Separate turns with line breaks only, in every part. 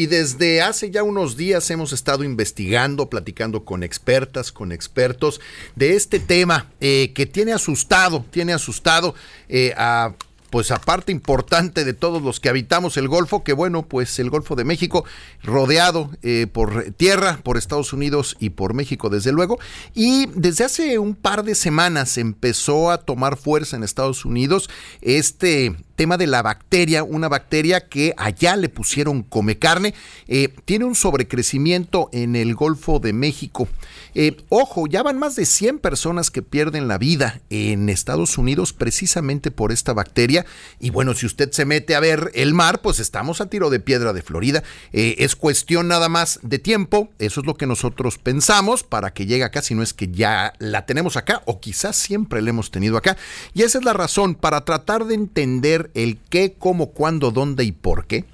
y desde hace ya unos días hemos estado investigando, platicando con expertas, con expertos de este tema eh, que tiene asustado, tiene asustado eh, a pues aparte importante de todos los que habitamos el Golfo, que bueno, pues el Golfo de México, rodeado eh, por tierra, por Estados Unidos y por México, desde luego, y desde hace un par de semanas empezó a tomar fuerza en Estados Unidos este tema de la bacteria, una bacteria que allá le pusieron come carne, eh, tiene un sobrecrecimiento en el Golfo de México. Eh, ojo, ya van más de 100 personas que pierden la vida en Estados Unidos precisamente por esta bacteria. Y bueno, si usted se mete a ver el mar, pues estamos a tiro de piedra de Florida. Eh, es cuestión nada más de tiempo, eso es lo que nosotros pensamos para que llegue acá, si no es que ya la tenemos acá o quizás siempre la hemos tenido acá. Y esa es la razón para tratar de entender el qué, cómo, cuándo, dónde y por qué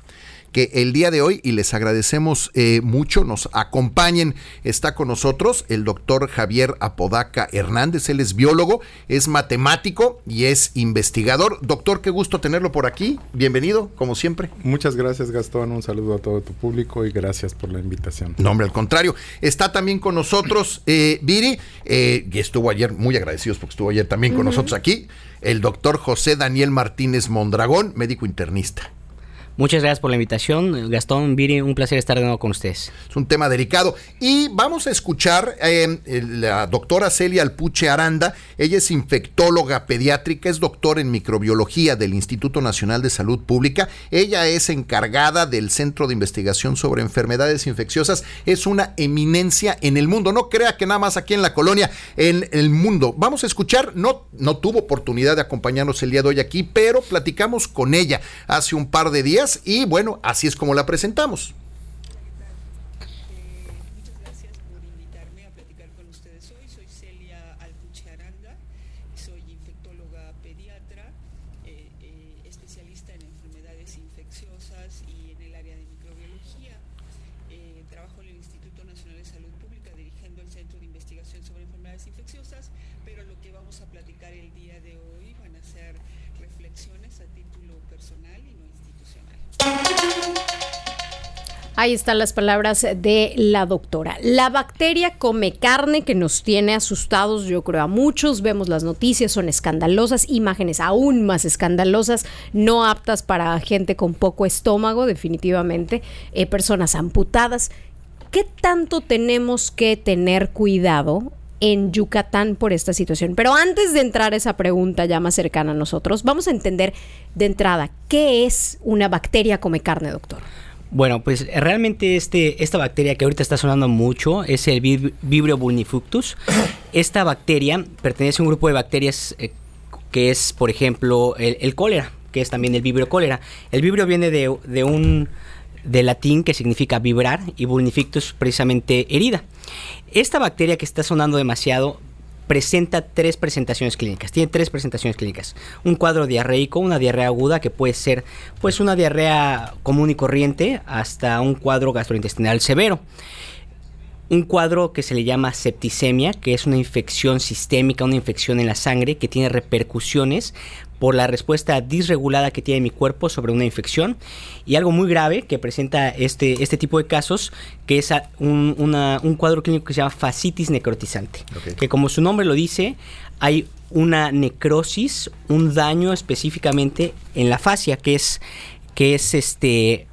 que el día de hoy, y les agradecemos eh, mucho, nos acompañen, está con nosotros el doctor Javier Apodaca Hernández, él es biólogo, es matemático y es investigador. Doctor, qué gusto tenerlo por aquí, bienvenido, como siempre.
Muchas gracias Gastón, un saludo a todo tu público y gracias por la invitación.
No, hombre, al contrario, está también con nosotros eh, Viri, eh, y estuvo ayer, muy agradecidos porque estuvo ayer también con nosotros aquí, el doctor José Daniel Martínez Mondragón, médico internista.
Muchas gracias por la invitación. Gastón, Viri, un placer estar de nuevo con ustedes.
Es un tema delicado. Y vamos a escuchar eh, la doctora Celia Alpuche Aranda. Ella es infectóloga pediátrica, es doctora en microbiología del Instituto Nacional de Salud Pública. Ella es encargada del Centro de Investigación sobre Enfermedades Infecciosas. Es una eminencia en el mundo. No crea que nada más aquí en la colonia, en el mundo. Vamos a escuchar, no, no tuvo oportunidad de acompañarnos el día de hoy aquí, pero platicamos con ella hace un par de días y bueno, así es como la presentamos.
Ahí están las palabras de la doctora. La bacteria come carne que nos tiene asustados, yo creo a muchos. Vemos las noticias, son escandalosas, imágenes aún más escandalosas, no aptas para gente con poco estómago, definitivamente, eh, personas amputadas. ¿Qué tanto tenemos que tener cuidado en Yucatán por esta situación. Pero antes de entrar a esa pregunta ya más cercana a nosotros, vamos a entender de entrada qué es una bacteria come carne, doctor.
Bueno, pues realmente este, esta bacteria que ahorita está sonando mucho es el Vibrio bulnifuctus. Esta bacteria pertenece a un grupo de bacterias eh, que es, por ejemplo, el, cólera, que es también el vibrio cólera. El vibrio viene de, un de latín que significa vibrar y bulnifictus precisamente herida. Esta bacteria que está sonando demasiado presenta tres presentaciones clínicas. Tiene tres presentaciones clínicas. Un cuadro diarreico, una diarrea aguda que puede ser pues una diarrea común y corriente hasta un cuadro gastrointestinal severo un cuadro que se le llama septicemia, que es una infección sistémica, una infección en la sangre que tiene repercusiones por la respuesta disregulada que tiene mi cuerpo sobre una infección y algo muy grave que presenta este, este tipo de casos, que es un, un cuadro clínico que se llama fascitis necrotizante, que como su nombre lo dice, hay una necrosis, un daño específicamente en la fascia, que es, que es este,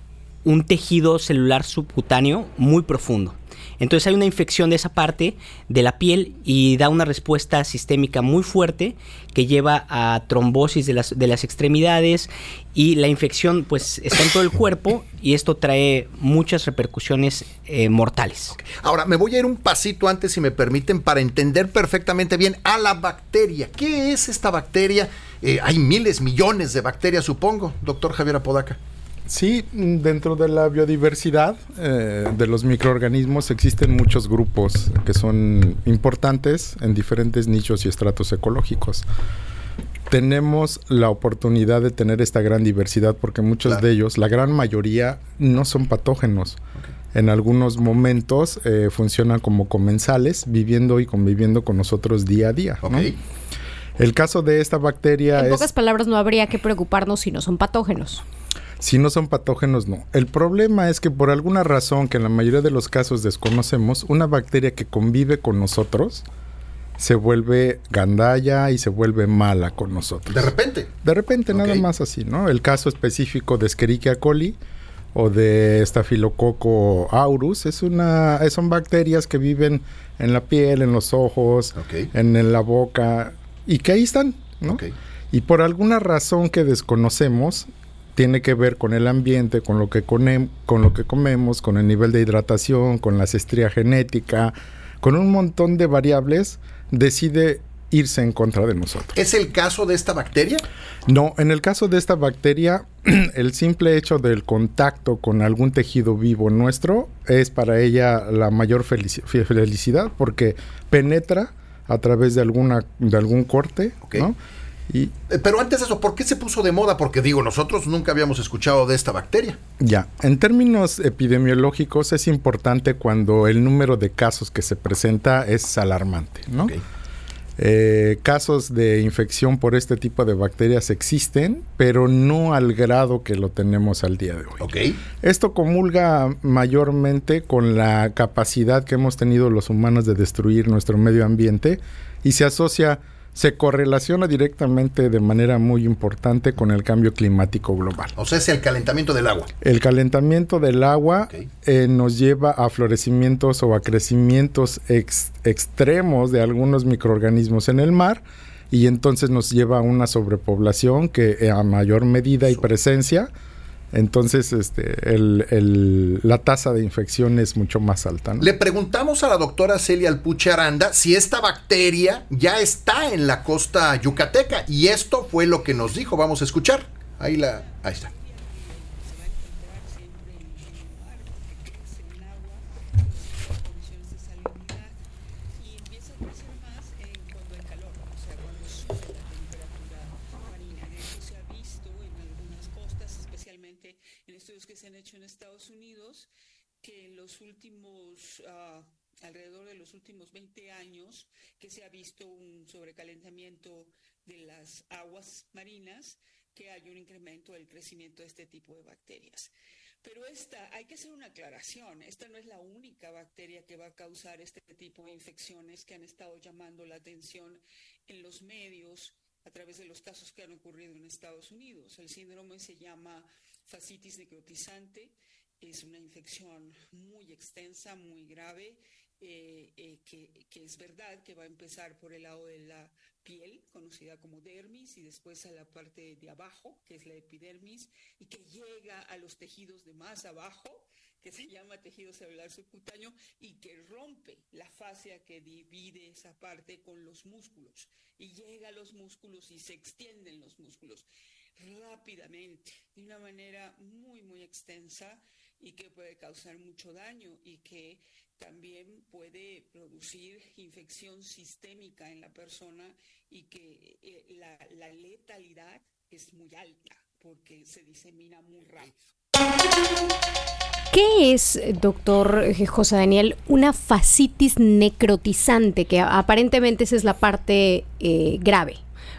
un tejido celular subcutáneo muy profundo. Entonces hay una infección de esa parte de la piel y da una respuesta sistémica muy fuerte que lleva a trombosis de las, de las extremidades y la infección pues está en todo el cuerpo y esto trae muchas repercusiones eh, mortales.
Ahora me voy a ir un pasito antes si me permiten para entender perfectamente bien a la bacteria. ¿Qué es esta bacteria? Eh, hay miles, millones de bacterias supongo, doctor Javier Apodaca.
Sí, dentro de la biodiversidad eh, de los microorganismos existen muchos grupos que son importantes en diferentes nichos y estratos ecológicos. Tenemos la oportunidad de tener esta gran diversidad porque muchos de ellos, la gran mayoría, no son patógenos. En algunos momentos eh, funcionan como comensales, viviendo y conviviendo con nosotros día a día. El caso de esta bacteria
en pocas palabras, no habría que preocuparnos si no son patógenos.
Si no son patógenos, no. El problema es que por alguna razón que en la mayoría de los casos desconocemos, una bacteria que convive con nosotros se vuelve gandalla y se vuelve mala con nosotros.
De repente.
De repente, nada más así, ¿no? El caso específico de Escherichia coli o de Staphylococcus aureus es una, son bacterias que viven en la piel, en los ojos, en, en la boca y que ahí están, ¿no?
Ok.
Y por alguna razón que desconocemos, tiene que ver con el ambiente, con lo que con lo que comemos, con el nivel de hidratación, con la cestría genética, con un montón de variables, decide irse en contra de nosotros.
¿Es el caso de esta bacteria?
No, en el caso de esta bacteria, el simple hecho del contacto con algún tejido vivo nuestro es para ella la mayor felici- fe- felicidad porque penetra a través de alguna de algún corte. ¿no? Y
Eh, Pero antes de eso, ¿por qué se puso de moda? Porque digo, nosotros nunca habíamos escuchado de esta bacteria.
ya, en términos epidemiológicos es importante cuando el número de casos que se presenta es alarmante, ¿no? Eh, casos de infección por este tipo de bacterias existen, pero no al grado que lo tenemos al día de hoy.
Ok.
Esto comulga mayormente con la capacidad que hemos tenido los humanos de destruir nuestro medio ambiente y se asocia, se correlaciona directamente de manera muy importante con el cambio climático global.
O sea, es el calentamiento del agua.
El calentamiento del agua eh, nos lleva a florecimientos o a crecimientos ex- extremos de algunos microorganismos en el mar y entonces nos lleva a una sobrepoblación que eh, a mayor medida y presencia, entonces este, la tasa de infección es mucho más alta.
Le preguntamos a la doctora Celia Alpuche Aranda si esta bacteria ya está en la costa yucateca y esto fue lo que nos dijo. Vamos a escuchar. Ahí la, ahí está.
se va a encontrar siempre en el mar, porque crece en el agua, en condiciones de salinidad, y empieza a crecer más eh, cuando hay calor, o sea, cuando sube la temperatura marina. Eso se ha visto en algunas costas, especialmente en estudios que se han hecho en Estados Unidos, que en los últimos, ah, alrededor de los últimos 20 años, que se ha visto un sobrecalentamiento de las aguas marinas, que hay un incremento del crecimiento de este tipo de bacterias. Pero esta, hay que hacer una aclaración, esta no es la única bacteria que va a causar este tipo de infecciones que han estado llamando la atención en los medios a través de los casos que han ocurrido en Estados Unidos. El síndrome se llama fascitis necrotizante, es una infección muy extensa, muy grave, eh, eh, que, que es verdad que va a empezar por el lado de la piel, conocida como dermis, y después a la parte de abajo, que es la epidermis, y que llega a los tejidos de más abajo, que se llama tejido celular subcutáneo, y que rompe la fascia que divide esa parte con los músculos, y llega a los músculos y se extienden los músculos rápidamente, de una manera muy, muy extensa y que puede causar mucho daño y que también puede producir infección sistémica en la persona y que eh, la, la letalidad es muy alta porque se disemina muy rápido.
¿Qué es, doctor José Daniel, una fascitis necrotizante? Que aparentemente esa es la parte eh, grave.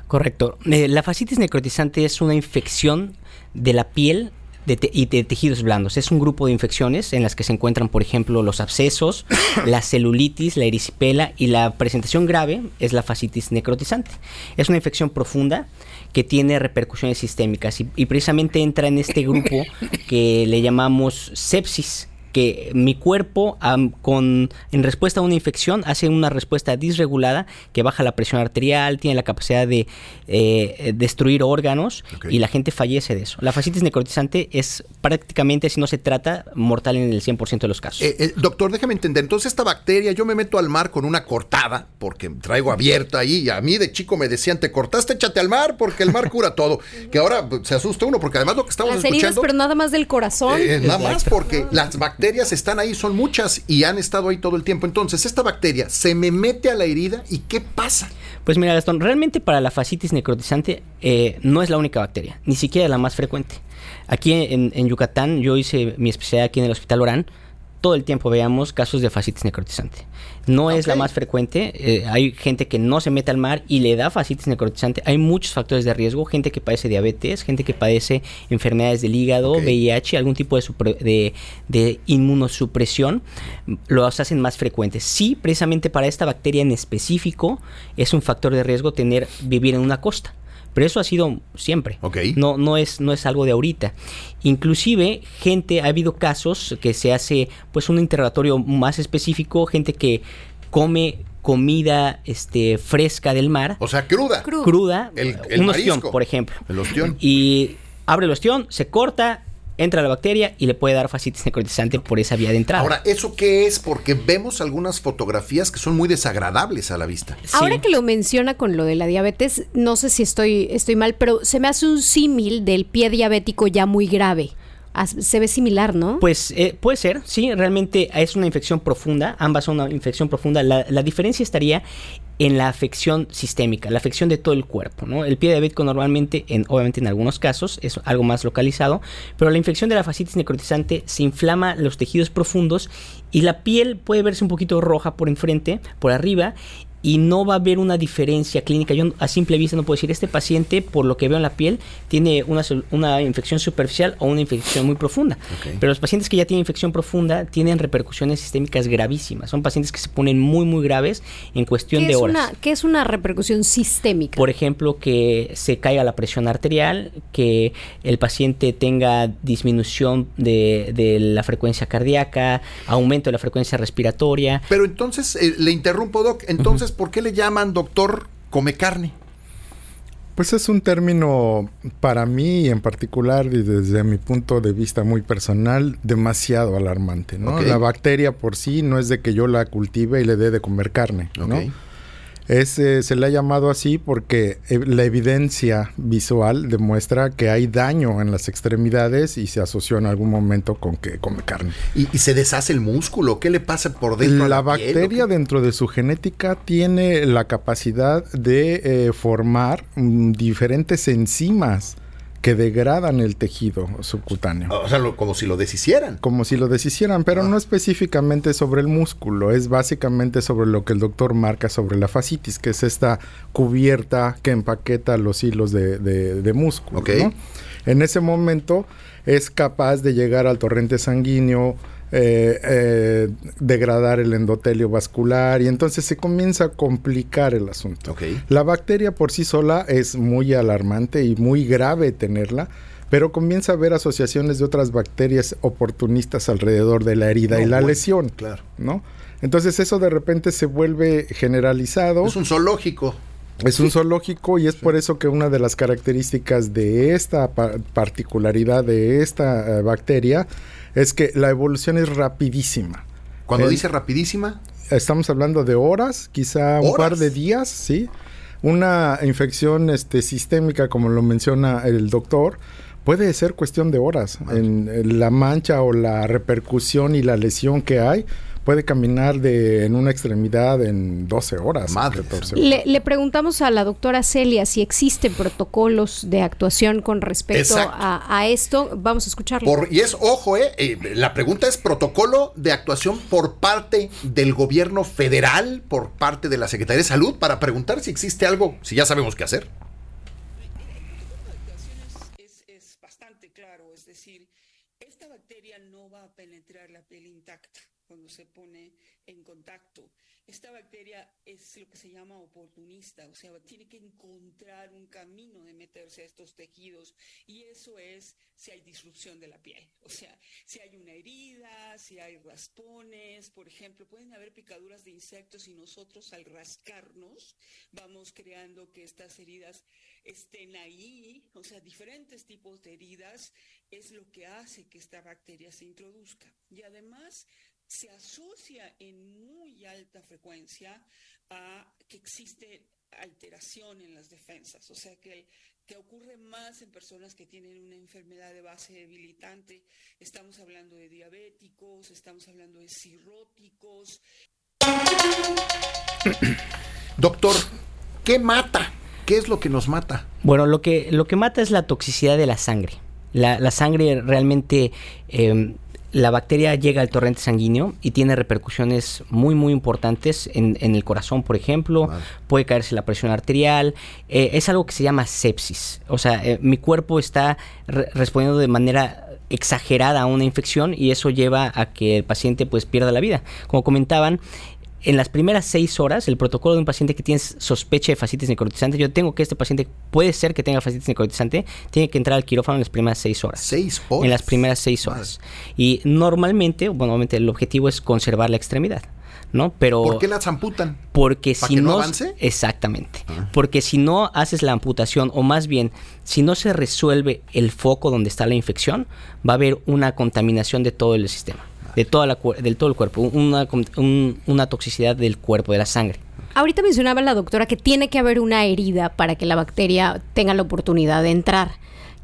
Correcto. Eh, la fascitis necrotizante es una infección de la piel de te- y de tejidos blandos. Es un grupo de infecciones en las que se encuentran, por ejemplo, los abscesos, la celulitis, la erisipela y la presentación grave es la fascitis necrotizante. Es una infección profunda que tiene repercusiones sistémicas y, y precisamente entra en este grupo que le llamamos sepsis que mi cuerpo con en respuesta a una infección hace una respuesta disregulada que baja la presión arterial, tiene la capacidad de eh, destruir órganos y la gente fallece de eso. La fascitis necrotizante es prácticamente, si no se trata, mortal en el 100% de los casos.
Eh, eh, doctor, déjeme entender. Entonces, esta bacteria, yo me meto al mar con una cortada, porque traigo abierta ahí. Y a mí de chico me decían, te cortaste, échate al mar, porque el mar cura todo. Que ahora pues, se asusta uno, porque además lo que estamos
Las heridas,
escuchando.
pero nada más del corazón.
Eh, nada más porque las bacterias están ahí, son muchas y han estado ahí todo el tiempo. Entonces, esta bacteria se me mete a la herida y ¿qué pasa?
Pues mira, Gastón, realmente para la fascitis necrotizante eh, no es la única bacteria, ni siquiera la más frecuente. Aquí en, en Yucatán, yo hice mi especialidad aquí en el Hospital Orán. Todo el tiempo veamos casos de fascitis necrotizante. No es la más frecuente. eh, hay gente que no se mete al mar y le da fascitis necrotizante. Hay muchos factores de riesgo. Gente que padece diabetes, gente que padece enfermedades del hígado. VIH, algún tipo de, de, de inmunosupresión, los hacen más frecuentes. Sí, precisamente para esta bacteria en específico es un factor de riesgo tener vivir en una costa. Pero eso ha sido siempre.
Ok.
No, no, es, no es algo de ahorita. Inclusive, gente, ha habido casos que se hace pues un interrogatorio más específico, gente que come comida este, fresca del mar,
O sea, cruda.
Cruda,
El- el
un ostión,
marisco.
por ejemplo.
El ostión.
Y abre el ostión, se corta, entra la bacteria y le puede dar fascitis necrotizante por esa vía de entrada.
Ahora, ¿eso qué es? Porque vemos algunas fotografías que son muy desagradables a la vista.
Sí.
Ahora que lo menciona con lo de la diabetes, no sé si estoy, estoy mal, pero se me hace un símil del pie diabético ya muy grave. Se ve similar, ¿no?
Pues eh, puede ser, sí, realmente es una infección profunda, ambas son una infección profunda. La, la diferencia estaría en la afección sistémica, la afección de todo el cuerpo, ¿no? El pie diabético normalmente, en, obviamente en algunos casos, es algo más localizado, pero la infección de la fascitis necrotizante se inflama los tejidos profundos y la piel puede verse un poquito roja por enfrente, por arriba, y no va a haber una diferencia clínica. Yo a simple vista no puedo decir, este paciente, por lo que veo en la piel, tiene una, una infección superficial o una infección muy profunda. Pero los pacientes que ya tienen infección profunda tienen repercusiones sistémicas gravísimas. Son pacientes que se ponen muy, muy graves en cuestión
¿Qué
de
es,
horas.
una, ¿Qué es una repercusión sistémica?
Por ejemplo, que se caiga la presión arterial, que el paciente tenga disminución de, de la frecuencia cardíaca, aumento de la frecuencia respiratoria.
Pero entonces, eh, le interrumpo, Doc. Entonces, ¿por qué le llaman doctor come carne?
Pues es un término para mí en particular y desde mi punto de vista muy personal demasiado alarmante, ¿no?
Ok.
La bacteria por sí no es de que yo la cultive y le dé de comer carne, ¿no? Es, eh, se le ha llamado así porque eh, la evidencia visual demuestra que hay daño en las extremidades y se asoció en algún momento con que come carne.
¿Y, y se deshace el músculo? ¿Qué le pasa por dentro? a
La bacteria dentro de su genética tiene la capacidad de eh, formar mm, diferentes enzimas que degradan el tejido subcutáneo.
O sea, lo- como si lo deshicieran.
Como si lo deshicieran, pero
Ah.
no específicamente sobre el músculo, es básicamente sobre lo que el doctor marca sobre la fascitis, que es esta cubierta que empaqueta los hilos de, de- de músculo.
Ok.
¿no? En ese momento es capaz de llegar al torrente sanguíneo, eh, eh, degradar el endotelio vascular y entonces se comienza a complicar el asunto. La bacteria por sí sola es muy alarmante y muy grave tenerla, pero comienza a haber asociaciones de otras bacterias oportunistas alrededor de la herida
No,
y la
bueno,
lesión,
Claro.
¿no? Entonces eso de repente se vuelve generalizado.
Es un zoológico.
Es un zoológico y es por eso que una de las características de esta pa- particularidad de esta eh, bacteria es que la evolución es rapidísima.
Cuando
Eh,
dice rapidísima,
Estamos hablando de horas, quizá un par de días, ¿sí? Una infección este, sistémica, como lo menciona el doctor, puede ser cuestión de horas. En, en la mancha o la repercusión y la lesión que hay puede caminar de en una extremidad en 12 horas.
Madre
14
mía.
horas.
Le, le preguntamos a la doctora Celia si existen protocolos de actuación con respecto a esto. Vamos a escucharlo.
Por, y es, ojo, eh, eh, la pregunta es protocolo de actuación por parte del gobierno federal, por parte de la Secretaría de Salud, para preguntar si existe algo, si ya sabemos qué hacer.
es, es bastante claro, es decir, esta bacteria no va a penetrar la piel intacta cuando se pone en contacto. Es lo que se llama oportunista, o sea, tiene que encontrar un camino de meterse a estos tejidos y eso es si hay disrupción de la piel, o sea, si hay una herida, si hay raspones, por ejemplo, pueden haber picaduras de insectos y nosotros al rascarnos vamos creando que estas heridas estén ahí, o sea, diferentes tipos de heridas es lo que hace que esta bacteria se introduzca. Y además se asocia en muy alta frecuencia a que existe alteración en las defensas, o sea que, que ocurre más en personas que tienen una enfermedad de base debilitante. Estamos hablando de diabéticos, estamos hablando de cirróticos,
Doctor, ¿qué mata? ¿Qué es lo que nos mata?
Bueno, lo que, lo que mata es la toxicidad de la sangre. La, la sangre realmente eh, la bacteria llega al torrente sanguíneo y tiene repercusiones muy, muy importantes en, en el corazón, por ejemplo.
Vale.
Puede caerse la presión arterial. Eh, es algo que se llama sepsis. O sea, eh, mi cuerpo está re- respondiendo de manera exagerada a una infección y eso lleva a que el paciente pues pierda la vida. Como comentaban, en las primeras seis horas, el protocolo de un paciente que tiene sospecha de fascitis necrotizante, yo tengo que este paciente puede ser que tenga fascitis necrotizante, tiene que entrar al quirófano en las primeras seis horas.
Seis horas.
En las primeras seis horas. Y normalmente, bueno, obviamente el objetivo es conservar la extremidad, ¿no? Pero
¿Por qué las amputan?
porque
¿Para
si
que no
no,
avance?
exactamente,
Ah.
porque si no haces la amputación o más bien si no se resuelve el foco donde está la infección, va a haber una contaminación de todo el sistema, de toda la del todo el cuerpo, una, una toxicidad del cuerpo, de la sangre.
Ahorita mencionaba la doctora que tiene que haber una herida para que la bacteria tenga la oportunidad de entrar.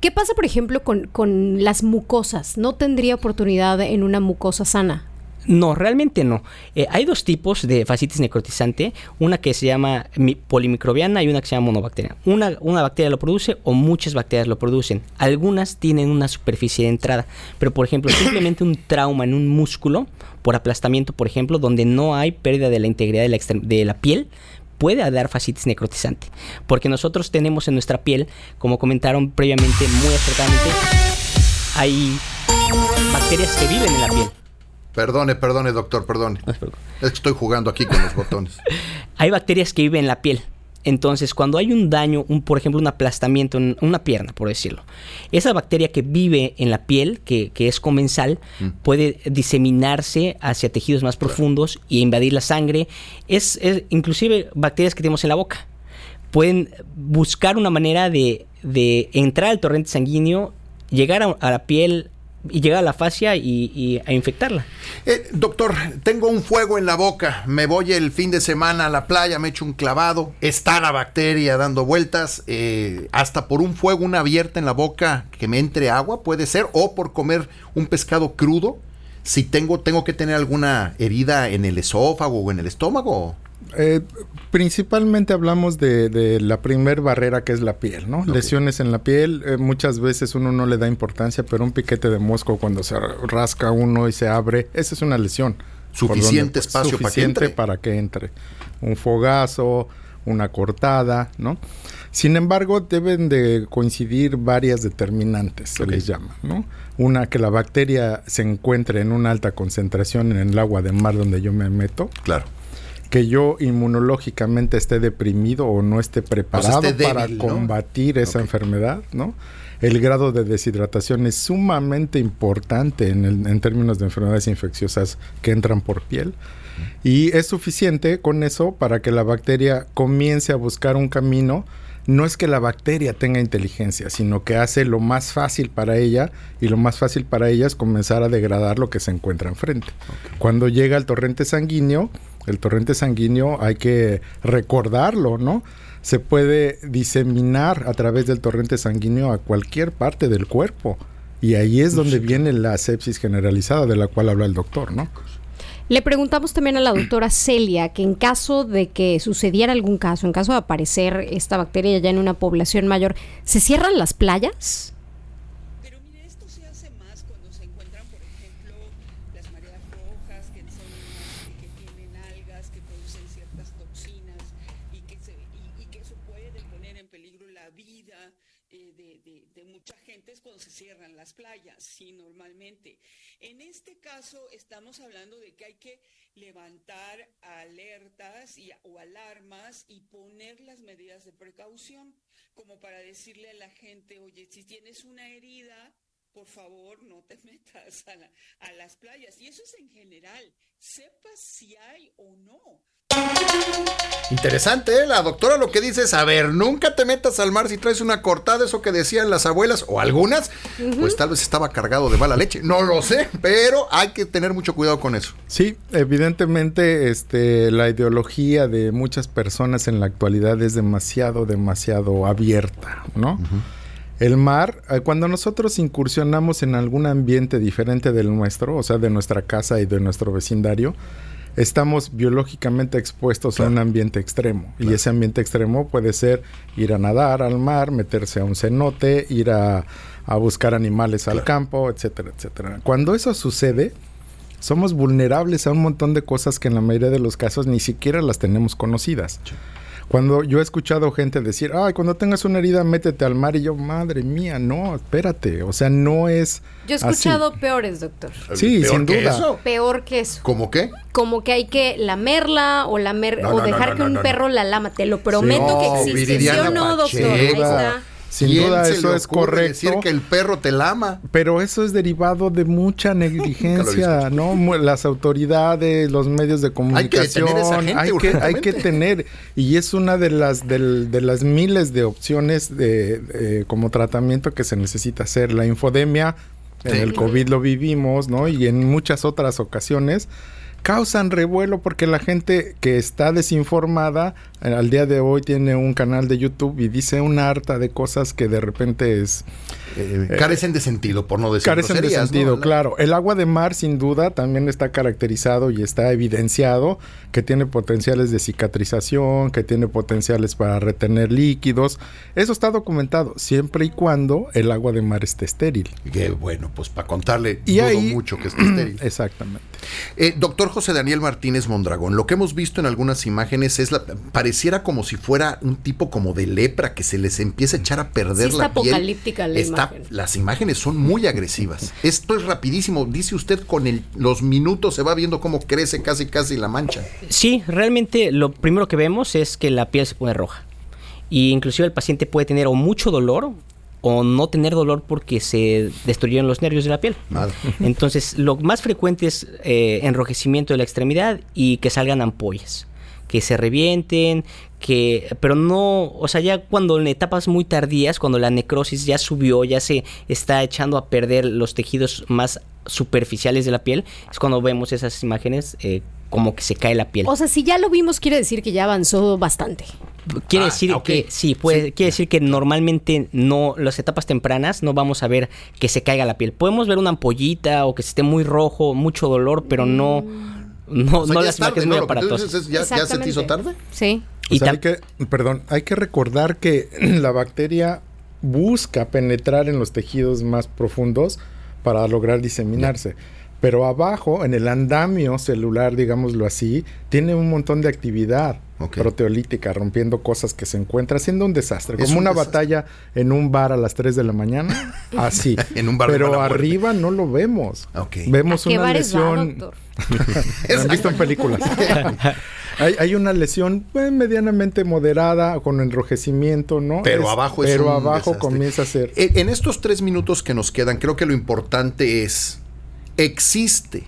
¿Qué pasa, por ejemplo, con, con las mucosas? ¿No tendría oportunidad en una mucosa sana?
No, realmente no. Eh, hay dos tipos de fascitis necrotizante, una que se llama mi- polimicrobiana y una que se llama monobacteria. Una, una bacteria lo produce o muchas bacterias lo producen. Algunas tienen una superficie de entrada, pero por ejemplo, simplemente un trauma en un músculo por aplastamiento, por ejemplo, donde no hay pérdida de la integridad de la, de la piel, puede dar fascitis necrotizante. Porque nosotros tenemos en nuestra piel, como comentaron previamente muy acertadamente, hay bacterias que viven en la piel.
Perdone, perdone, doctor, perdone.
No.
Es que estoy jugando aquí con los botones.
hay bacterias que viven en la piel. Entonces, cuando hay un daño, un, por ejemplo, un aplastamiento en una pierna, por decirlo, esa bacteria que vive en la piel, que, que es comensal, puede diseminarse hacia tejidos más profundos y invadir la sangre. Es, es inclusive bacterias que tenemos en la boca. Pueden buscar una manera de, de entrar al torrente sanguíneo, llegar a, a la piel y llegar a la fascia y, y a infectarla.
Eh, doctor, tengo un fuego en la boca. Me voy el fin de semana a la playa, me echo un clavado. Está la bacteria dando vueltas. eh, hasta por un fuego, una abierta en la boca que me entre agua, puede ser. O por comer un pescado crudo. Si tengo, tengo que tener alguna herida en el esófago o en el estómago.
Eh, principalmente hablamos de, de la primer barrera que es la piel, ¿no? Lesiones en la piel, eh, muchas veces uno no le da importancia, pero un piquete de mosco cuando se rasca uno y se abre, esa es una lesión.
Suficiente
Por
espacio para que
suficiente
entre.
para que entre. Un fogazo, una cortada, ¿no? Sin embargo, deben de coincidir varias determinantes, se les llama, ¿no? Una, que la bacteria se encuentre en una alta concentración en el agua de mar donde yo me meto,
Claro.
Que yo inmunológicamente esté deprimido o no esté preparado
esté
para combatir esa enfermedad, ¿no? El grado de deshidratación es sumamente importante en, el- en términos de enfermedades infecciosas que entran por piel. Y es suficiente con eso para que la bacteria comience a buscar un camino. No es que la bacteria tenga inteligencia, sino que hace lo más fácil para ella y lo más fácil para ella es comenzar a degradar lo que se encuentra enfrente. Cuando llega al torrente sanguíneo, el torrente sanguíneo hay que recordarlo, ¿no? Se puede diseminar a través del torrente sanguíneo a cualquier parte del cuerpo. Y ahí es donde viene la sepsis generalizada de la cual habla el doctor, ¿no?
Le preguntamos también a la doctora Celia que en caso de que sucediera algún caso, en caso de aparecer esta bacteria ya en una población mayor, ¿se cierran las playas?
Pero mire, esto se hace más cuando se encuentran, por ejemplo, las mareas rojas, que son unas que tienen algas que producen ciertas toxinas y que, se, y, y que eso puede poner en peligro la vida eh, de, de- de mucha gente es cuando se playas, sí, normalmente. En este caso estamos hablando de que hay que levantar alertas y, o alarmas y poner las medidas de precaución, como para decirle a la gente, oye, si tienes una herida, por favor no te metas a, a las playas. Y eso es en general, sepas si hay o no.
Interesante, ¿eh? La doctora lo que dice es, a ver, nunca te metas al mar si traes una cortada, eso que decían las abuelas, o algunas, pues tal vez estaba cargado de mala leche. No lo sé, pero hay que tener mucho cuidado con eso.
Sí, evidentemente este, la ideología de muchas personas en la actualidad es demasiado, demasiado abierta, ¿no? El mar, eh, cuando nosotros incursionamos en algún ambiente diferente del nuestro, o sea, de nuestra casa y de nuestro vecindario, estamos biológicamente expuestos a un ambiente extremo. Y ese ambiente extremo puede ser ir a nadar al mar, meterse a un cenote, ir a, a buscar animales al campo, etcétera, etcétera. Cuando eso sucede, somos vulnerables a un montón de cosas que en la mayoría de los casos ni siquiera las tenemos conocidas. Cuando yo he escuchado gente decir, ay, cuando tengas una herida, métete al mar, y yo, madre mía, no, espérate, o sea, no es.
Yo he
así.
escuchado peores, doctor.
Sí,
¿Peor
sin
que
duda.
eso?
Peor que eso.
¿Cómo qué?
Como que hay que lamerla o lamer
No,
o
no,
dejar
no,
que
no,
un
no,
perro la lama. Te lo prometo que existe. ¿Sí o no, doctor? Ahí está.
Sin
¿Quién
duda eso es correcto.
decir que el perro te lama.
Pero eso es derivado de mucha negligencia, ¿no? Las autoridades, los medios de
Hay que
comunicación,
esa gente
hay que, hay que tener y es una de las del- de las miles de opciones de, de- como tratamiento que se necesita hacer. La infodemia en
Sí.
el COVID lo vivimos, ¿no? Y en muchas otras ocasiones causan revuelo porque la gente que está desinformada eh, al día de hoy tiene un canal de YouTube y dice una harta de cosas que de repente es
Eh, carecen de sentido, por no decir
carecen de sentido,
¿no?
claro. El agua de mar, sin duda, también está caracterizado y está evidenciado que tiene potenciales de cicatrización, que tiene potenciales para retener líquidos. Eso está documentado, siempre y cuando el agua de mar esté estéril.
Que bueno, pues para contarle,
Y
dudo
ahí-
mucho que esté estéril.
Exactamente.
Eh, doctor José Daniel Martínez Mondragón, lo que hemos visto en algunas imágenes es la pareciera como si fuera un tipo como de lepra que se les empieza a echar a perder
Sí
la
está
piel.
apocalíptica la
Está-
imagen.
Las imágenes son muy agresivas. Esto es rapidísimo. Dice usted con el- los minutos se va viendo cómo crece casi casi la mancha.
Sí, realmente lo primero que vemos es que la piel se pone roja. Y inclusive el paciente puede tener o mucho dolor o no tener dolor porque se destruyeron los nervios de la piel.
Madre.
Entonces, lo más frecuente es eh, enrojecimiento de la extremidad y que salgan ampollas, que se revienten, que, pero no, o sea, ya cuando en etapas muy tardías, cuando la necrosis ya subió, ya se está echando a perder los tejidos más superficiales de la piel, es cuando vemos esas imágenes eh, como que se cae la piel.
O sea, si ya lo vimos, quiere decir que ya avanzó bastante.
Quiere
Ah,
decir que sí, puede, quiere decir que normalmente no, las etapas tempranas no vamos a ver que se caiga la piel. Podemos ver una ampollita o que se esté muy rojo, mucho dolor, pero no, no,
O sea,
no
ya
las
tarde,
imágenes
¿no?
muy
tú
aparatosas.
es, ¿ya, ya se te hizo tarde?
Sí.
O
Y
sea,
tam-
hay que, perdón, hay que recordar que la bacteria busca penetrar en los tejidos más profundos para lograr diseminarse. Pero abajo, en el andamio celular, digámoslo así, tiene un montón de actividad Proteolítica, rompiendo cosas que se encuentra, haciendo un desastre.
Es
Como
un
una
desastre.
batalla en un bar a las 3 de la mañana, así.
En un bar
Pero arriba no lo vemos.
Ok.
Vemos
¿A qué
una
bares va,
lesión.
doctor?
¿Han visto en películas? hay, hay una lesión eh, medianamente moderada con enrojecimiento, ¿no?
Pero
Es-
abajo es
Pero
un
abajo
desastre.
comienza a ser.
En, en estos tres minutos que nos quedan, creo que lo importante es, ¿existe,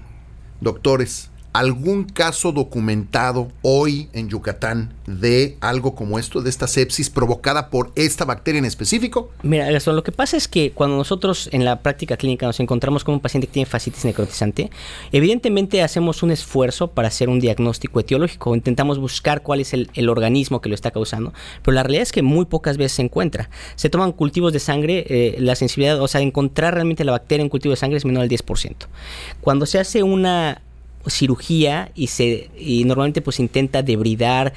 doctores, algún caso documentado hoy en Yucatán de algo como esto, de esta sepsis provocada por esta bacteria en específico?
Mira, Gastón, lo que pasa es que cuando nosotros en la práctica clínica nos encontramos con un paciente que tiene fascitis necrotizante, evidentemente hacemos un esfuerzo para hacer un diagnóstico etiológico, intentamos buscar cuál es el, organismo que lo está causando, pero la realidad es que muy pocas veces se encuentra. Se toman cultivos de sangre, eh, la sensibilidad, o sea, encontrar realmente la bacteria en cultivo de sangre es menor al 10%. Cuando se hace una cirugía y se y normalmente pues intenta debridar,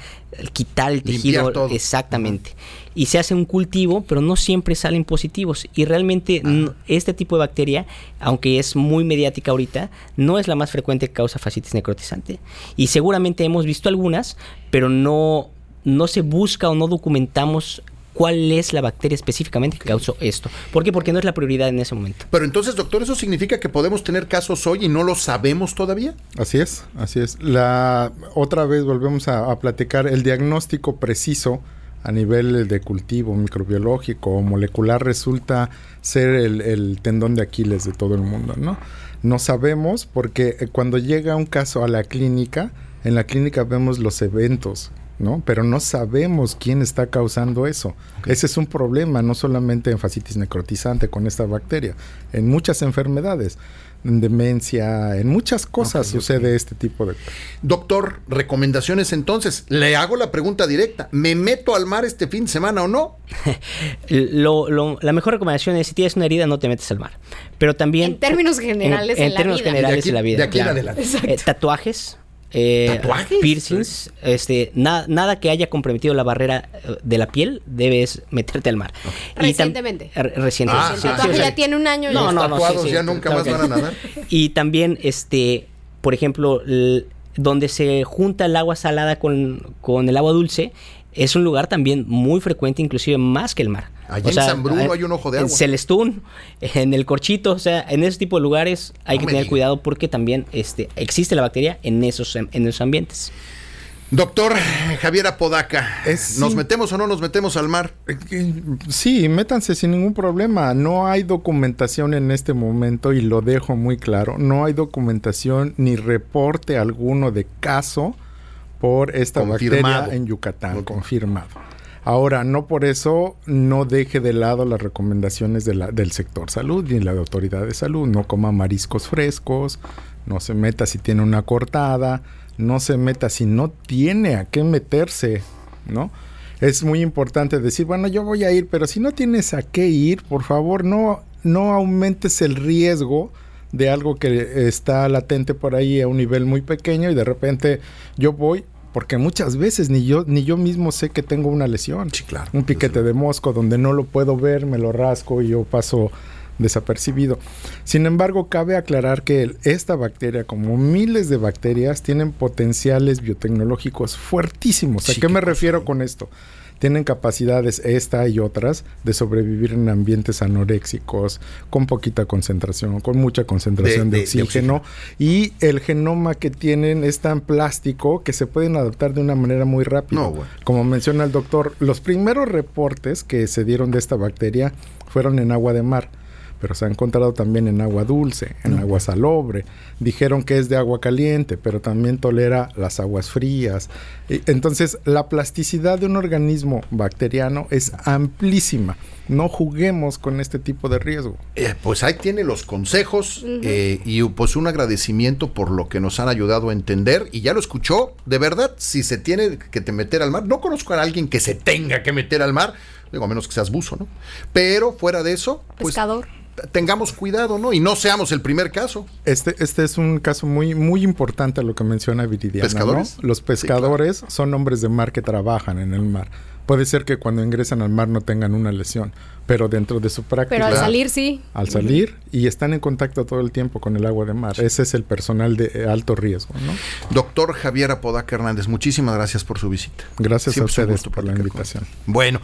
quitar el tejido
todo.
exactamente. Y se hace un cultivo, pero no siempre salen positivos. Y realmente este tipo de bacteria, aunque es muy mediática ahorita, no es la más frecuente que causa fascitis necrotizante. Y seguramente hemos visto algunas, pero no, no se busca o no documentamos cuál es la bacteria específicamente que causó esto. ¿Por qué? Porque no es la prioridad en ese momento.
Pero entonces, doctor, ¿eso significa que podemos tener casos hoy y no lo sabemos todavía?
Así es, así es. La otra vez volvemos a, a platicar el diagnóstico preciso a nivel de cultivo microbiológico o molecular resulta ser el, el tendón de Aquiles de todo el mundo, ¿no? No sabemos porque cuando llega un caso a la clínica, en la clínica vemos los eventos, ¿no? Pero no sabemos quién está causando eso. Ese es un problema, no solamente en fascitis necrotizante con esta bacteria, en muchas enfermedades, en demencia, en muchas cosas sucede este tipo de...
Doctor, recomendaciones entonces. Le hago la pregunta directa. ¿Me meto al mar este fin de semana o no?
Lo- lo- la mejor recomendación es si tienes una herida no te metes al mar. Pero también...
En términos generales
en,
en la
términos
vida.
generales
De aquí-
en la vida.
de aquí
claro.
adelante.
Eh, tatuajes, eh,
¿Tatuajes?
piercings, este, na- nada que haya comprometido la barrera eh, de la piel, debes meterte al mar.
Recientemente.
Re- recientemente.
Ah,
el
sí,
tatuaje
sí, o sea,
ya tiene un año.
No,
ya
no,
está.
no,
tatuados
sí, sí,
ya nunca más van a nadar.
Y también, este, por ejemplo, donde se junta el agua salada con, con el agua dulce, es un lugar también muy frecuente, inclusive más que el mar.
Allá en San Bruno hay un ojo de
En
agua.
Celestún, en el Corchito, o sea, en ese tipo de lugares hay
No
que tener cuidado porque también este, existe la bacteria en esos, en esos ambientes.
Doctor Javier Apodaca,
Es-
¿nos
sí.
metemos o no nos metemos al mar?
Eh, Sí, métanse sin ningún problema. No hay documentación en este momento y lo dejo muy claro. No hay documentación ni reporte alguno de caso por esta
Confirmado.
bacteria en Yucatán, confirmado. Ahora, no por eso no deje de lado las recomendaciones del sector salud ni la de autoridad de salud. No coma mariscos frescos, no se meta si tiene una cortada, no se meta si no tiene a qué meterse, ¿no? Es muy importante decir, bueno, yo voy a ir, pero si no tienes a qué ir, por favor, no, no aumentes el riesgo de algo que está latente por ahí a un nivel muy pequeño y de repente yo voy porque muchas veces ni yo ni yo mismo sé que tengo una lesión.
Sí, claro.
Un piquete de mosco donde no lo puedo ver, me lo rasco y yo paso desapercibido. Sin embargo, cabe aclarar que esta bacteria, como miles de bacterias, tienen potenciales biotecnológicos fuertísimos. ¿A
Sí,
qué me refiero
¿eh?
con esto? Tienen capacidades, esta y otras, de sobrevivir en ambientes anoréxicos, con poquita concentración, con mucha concentración
De-
de,
de- de
oxígeno. y el genoma que tienen es tan plástico que se pueden adaptar de una manera muy rápida.
No.
Como menciona el doctor, los primeros reportes que se dieron de esta bacteria fueron en agua de mar, pero se ha encontrado también en agua dulce, en agua salobre. Dijeron que es de agua caliente, pero también tolera las aguas frías. Entonces, la plasticidad de un organismo bacteriano es amplísima. No juguemos con este tipo de riesgo.
Eh, pues ahí tiene los consejos eh, y pues un agradecimiento por lo que nos han ayudado a entender y ya lo escuchó, de verdad, si se tiene que te meter al mar, no conozco a alguien que se tenga que meter al mar, digo a menos que seas buzo, ¿no? Pero fuera de eso, pues
Pescador.
Tengamos cuidado, ¿no? Y no seamos el primer caso.
Este, este es un caso muy, muy importante a lo que menciona Viridiana. ¿no?
¿Pescadores?
Los
Sí,
pescadores son hombres de mar que trabajan en el mar. Puede ser que cuando ingresan al mar no tengan una lesión, pero dentro de su práctica.
Pero al salir sí.
al salir y están en contacto todo el tiempo con el agua de mar. Ese es el personal de eh, alto riesgo, ¿no?
Doctor Javier Apodaca Hernández, muchísimas gracias por su visita.
Gracias
Siempre
a ustedes por la
con
invitación.
Bueno,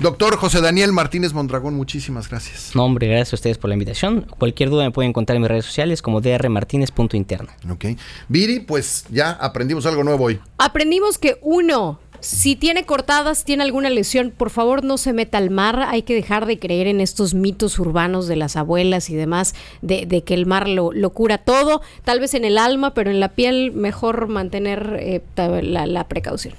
doctor José Daniel Martínez Mondragón, muchísimas gracias.
No, hombre, gracias a ustedes por la invitación. Cualquier duda me pueden encontrar en mis redes sociales como drmartinez.interna.
Ok. Viri, pues ya aprendimos algo nuevo hoy.
Aprendimos que uno, si tiene cortadas, tiene alguna lesión, por favor no se meta al mar. Hay que dejar de creer en estos mitos urbanos de las abuelas y demás, de, de que el mar lo, lo cura todo. Tal vez en el alma, pero en la piel mejor mantener eh, la precaución.